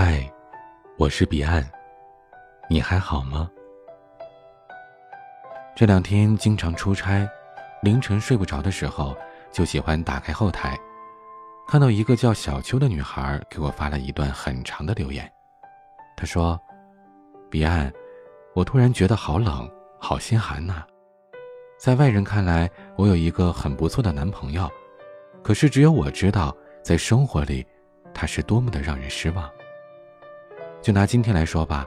嗨，我是彼岸，你还好吗？这两天经常出差，凌晨睡不着的时候，就喜欢打开后台，看到一个叫小秋的女孩给我发了一段很长的留言。她说：“彼岸，我突然觉得好冷，好心寒呐。在外人看来，我有一个很不错的男朋友，可是只有我知道，在生活里，他是多么的让人失望。”就拿今天来说吧，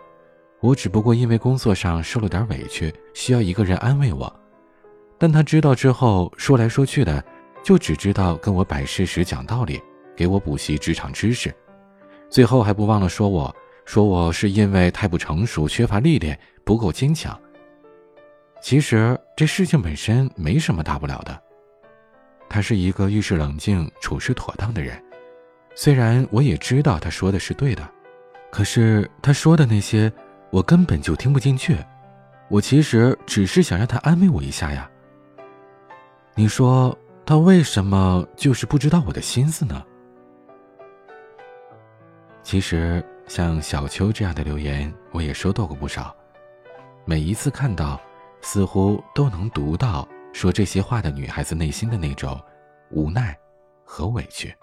我只不过因为工作上受了点委屈，需要一个人安慰我。但他知道之后，说来说去的，就只知道跟我摆事实、讲道理，给我补习职场知识，最后还不忘了说我，说我是因为太不成熟、缺乏历练、不够坚强。其实这事情本身没什么大不了的。他是一个遇事冷静、处事妥当的人，虽然我也知道他说的是对的。可是他说的那些，我根本就听不进去。我其实只是想让他安慰我一下呀。你说他为什么就是不知道我的心思呢？其实像小秋这样的留言，我也收到过不少。每一次看到，似乎都能读到说这些话的女孩子内心的那种无奈和委屈。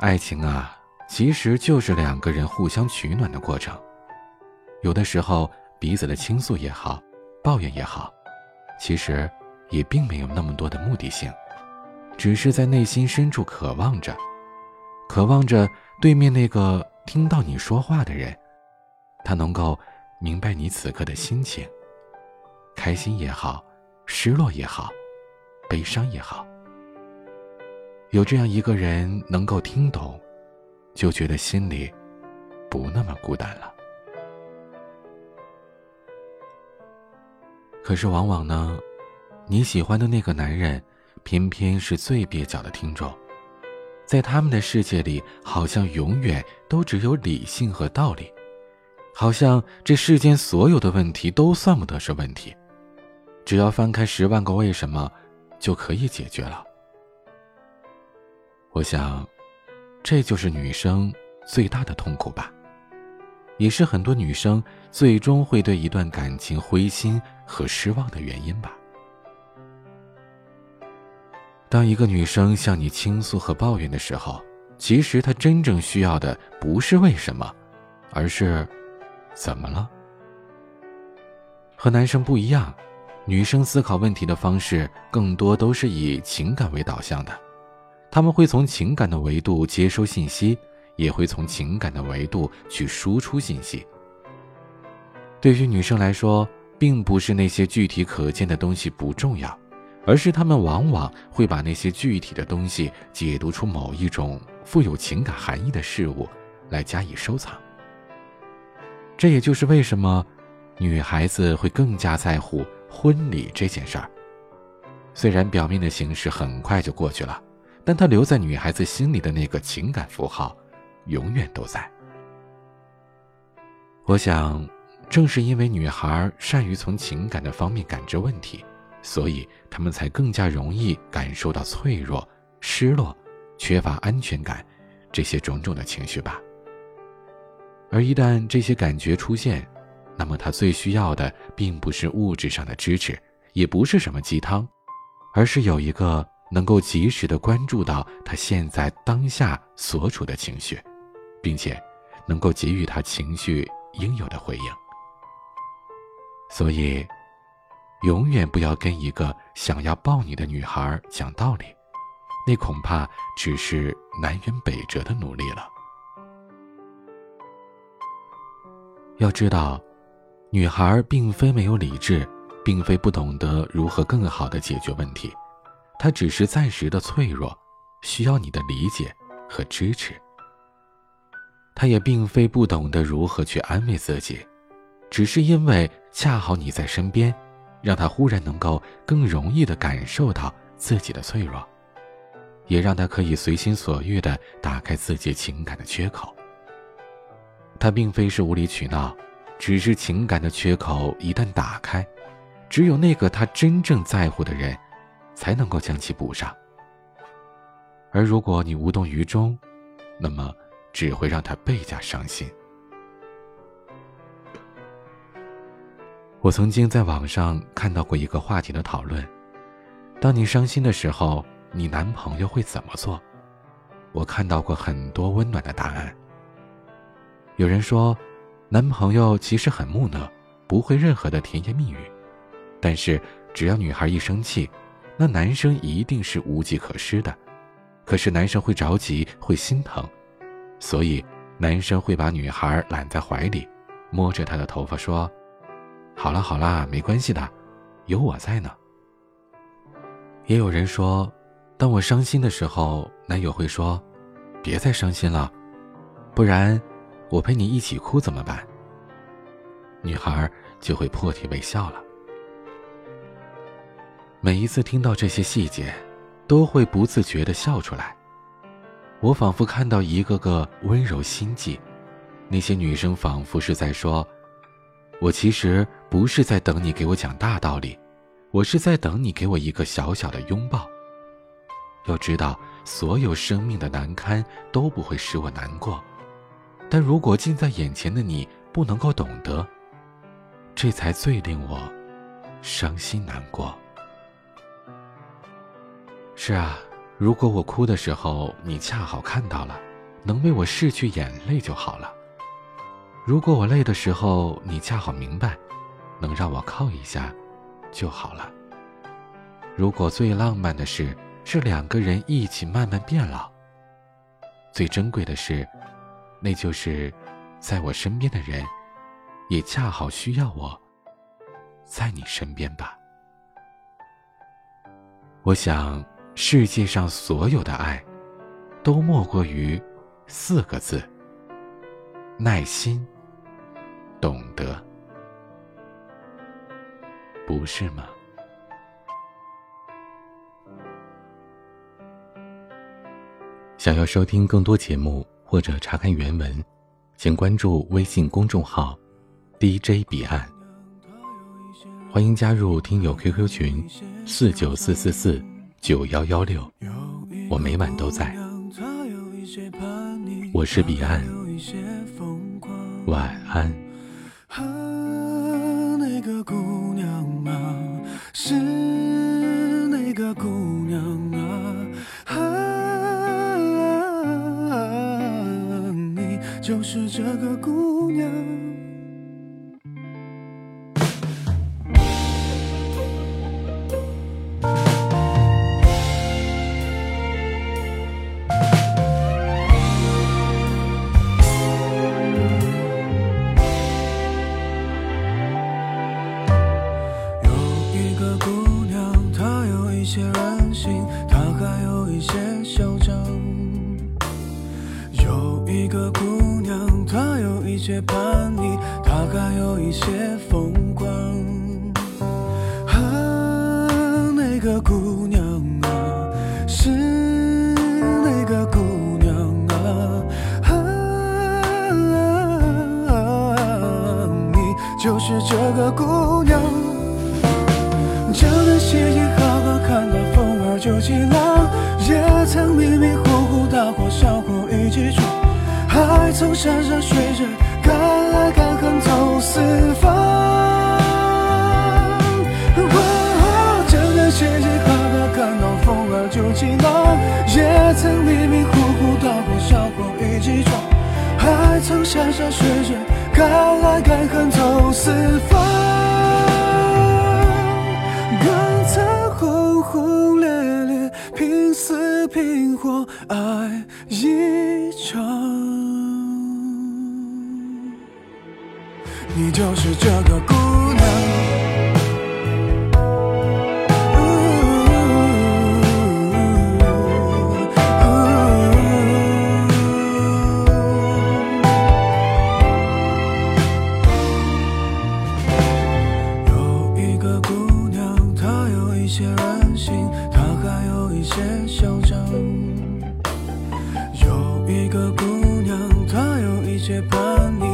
爱情啊。其实就是两个人互相取暖的过程，有的时候彼此的倾诉也好，抱怨也好，其实也并没有那么多的目的性，只是在内心深处渴望着，渴望着对面那个听到你说话的人，他能够明白你此刻的心情，开心也好，失落也好，悲伤也好，有这样一个人能够听懂。就觉得心里不那么孤单了。可是往往呢，你喜欢的那个男人，偏偏是最蹩脚的听众，在他们的世界里，好像永远都只有理性和道理，好像这世间所有的问题都算不得是问题，只要翻开十万个为什么，就可以解决了。我想。这就是女生最大的痛苦吧，也是很多女生最终会对一段感情灰心和失望的原因吧。当一个女生向你倾诉和抱怨的时候，其实她真正需要的不是为什么，而是怎么了。和男生不一样，女生思考问题的方式更多都是以情感为导向的。他们会从情感的维度接收信息，也会从情感的维度去输出信息。对于女生来说，并不是那些具体可见的东西不重要，而是她们往往会把那些具体的东西解读出某一种富有情感含义的事物，来加以收藏。这也就是为什么女孩子会更加在乎婚礼这件事儿。虽然表面的形式很快就过去了。但他留在女孩子心里的那个情感符号，永远都在。我想，正是因为女孩善于从情感的方面感知问题，所以她们才更加容易感受到脆弱、失落、缺乏安全感这些种种的情绪吧。而一旦这些感觉出现，那么她最需要的并不是物质上的支持，也不是什么鸡汤，而是有一个。能够及时的关注到他现在当下所处的情绪，并且能够给予他情绪应有的回应。所以，永远不要跟一个想要抱你的女孩讲道理，那恐怕只是南辕北辙的努力了。要知道，女孩并非没有理智，并非不懂得如何更好的解决问题。他只是暂时的脆弱，需要你的理解和支持。他也并非不懂得如何去安慰自己，只是因为恰好你在身边，让他忽然能够更容易的感受到自己的脆弱，也让他可以随心所欲的打开自己情感的缺口。他并非是无理取闹，只是情感的缺口一旦打开，只有那个他真正在乎的人。才能够将其补上。而如果你无动于衷，那么只会让他倍加伤心。我曾经在网上看到过一个话题的讨论：当你伤心的时候，你男朋友会怎么做？我看到过很多温暖的答案。有人说，男朋友其实很木讷，不会任何的甜言蜜语，但是只要女孩一生气，那男生一定是无计可施的。可是男生会着急，会心疼，所以男生会把女孩揽在怀里，摸着她的头发说。好了好了，没关系的，有我在呢。也有人说，当我伤心的时候，男友会说：“别再伤心了，不然我陪你一起哭怎么办？”女孩就会破涕为笑了。每一次听到这些细节，都会不自觉的笑出来。我仿佛看到一个个温柔心计，那些女生仿佛是在说。我其实不是在等你给我讲大道理，我是在等你给我一个小小的拥抱。要知道，所有生命的难堪都不会使我难过，但如果近在眼前的你不能够懂得，这才最令我伤心难过。是啊，如果我哭的时候你恰好看到了，能为我拭去眼泪就好了。如果我累的时候，你恰好明白，能让我靠一下，就好了。如果最浪漫的事是两个人一起慢慢变老，最珍贵的是，那就是在我身边的人，也恰好需要我在你身边吧。我想，世界上所有的爱，都莫过于四个字。耐心，懂得，不是吗？想要收听更多节目或者查看原文，请关注微信公众号 “DJ 彼岸”。欢迎加入听友 QQ 群：四九四四四九幺幺六，我每晚都在。我是彼岸。晚安。那个姑娘啊，是那个姑娘啊，你就是这个姑一个姑娘，她有一些叛逆，她还有一些疯狂。啊，那个姑娘啊，是那个姑娘啊，啊，你就是这个姑娘。这段写意好好看的风儿就起浪，也曾迷迷糊糊大过小过一起闯，还曾山山水水。敢爱敢恨走四方，真的嘻嘻哈哈，看到风儿就起浪，也曾迷迷糊糊大过小过一起闯，还曾山山水水，敢爱敢恨走四方，陪伴你。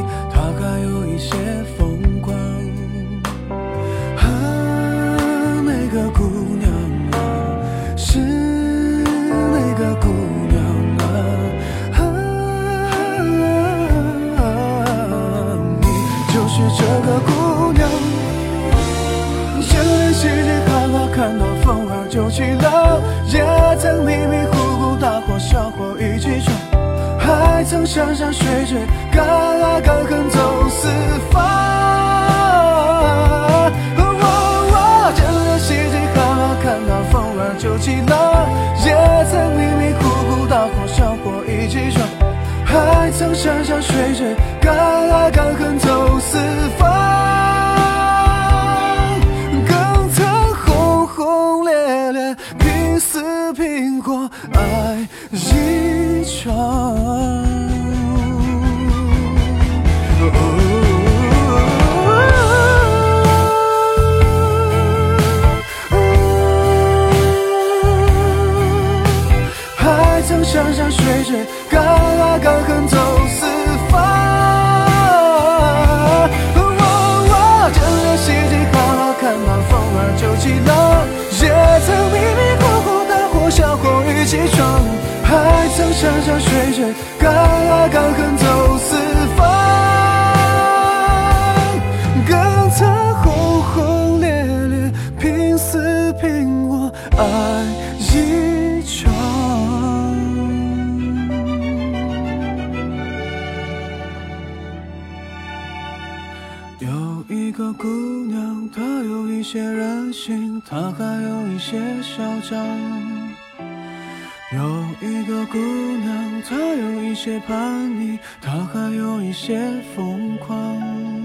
山山水水敢爱敢恨走四方。这个世界好好看到风儿就起了，也曾迷迷糊糊大火小火一起闯，还曾山山水水敢爱敢恨走四方。山山水水敢爱敢恨走四方。这个世界好好看到风儿就起了，也曾迷迷糊糊大火小火一起闯，还曾山山水水敢爱敢恨走有一些嚣张。有一个姑娘，她有一些叛逆，她还有一些疯狂。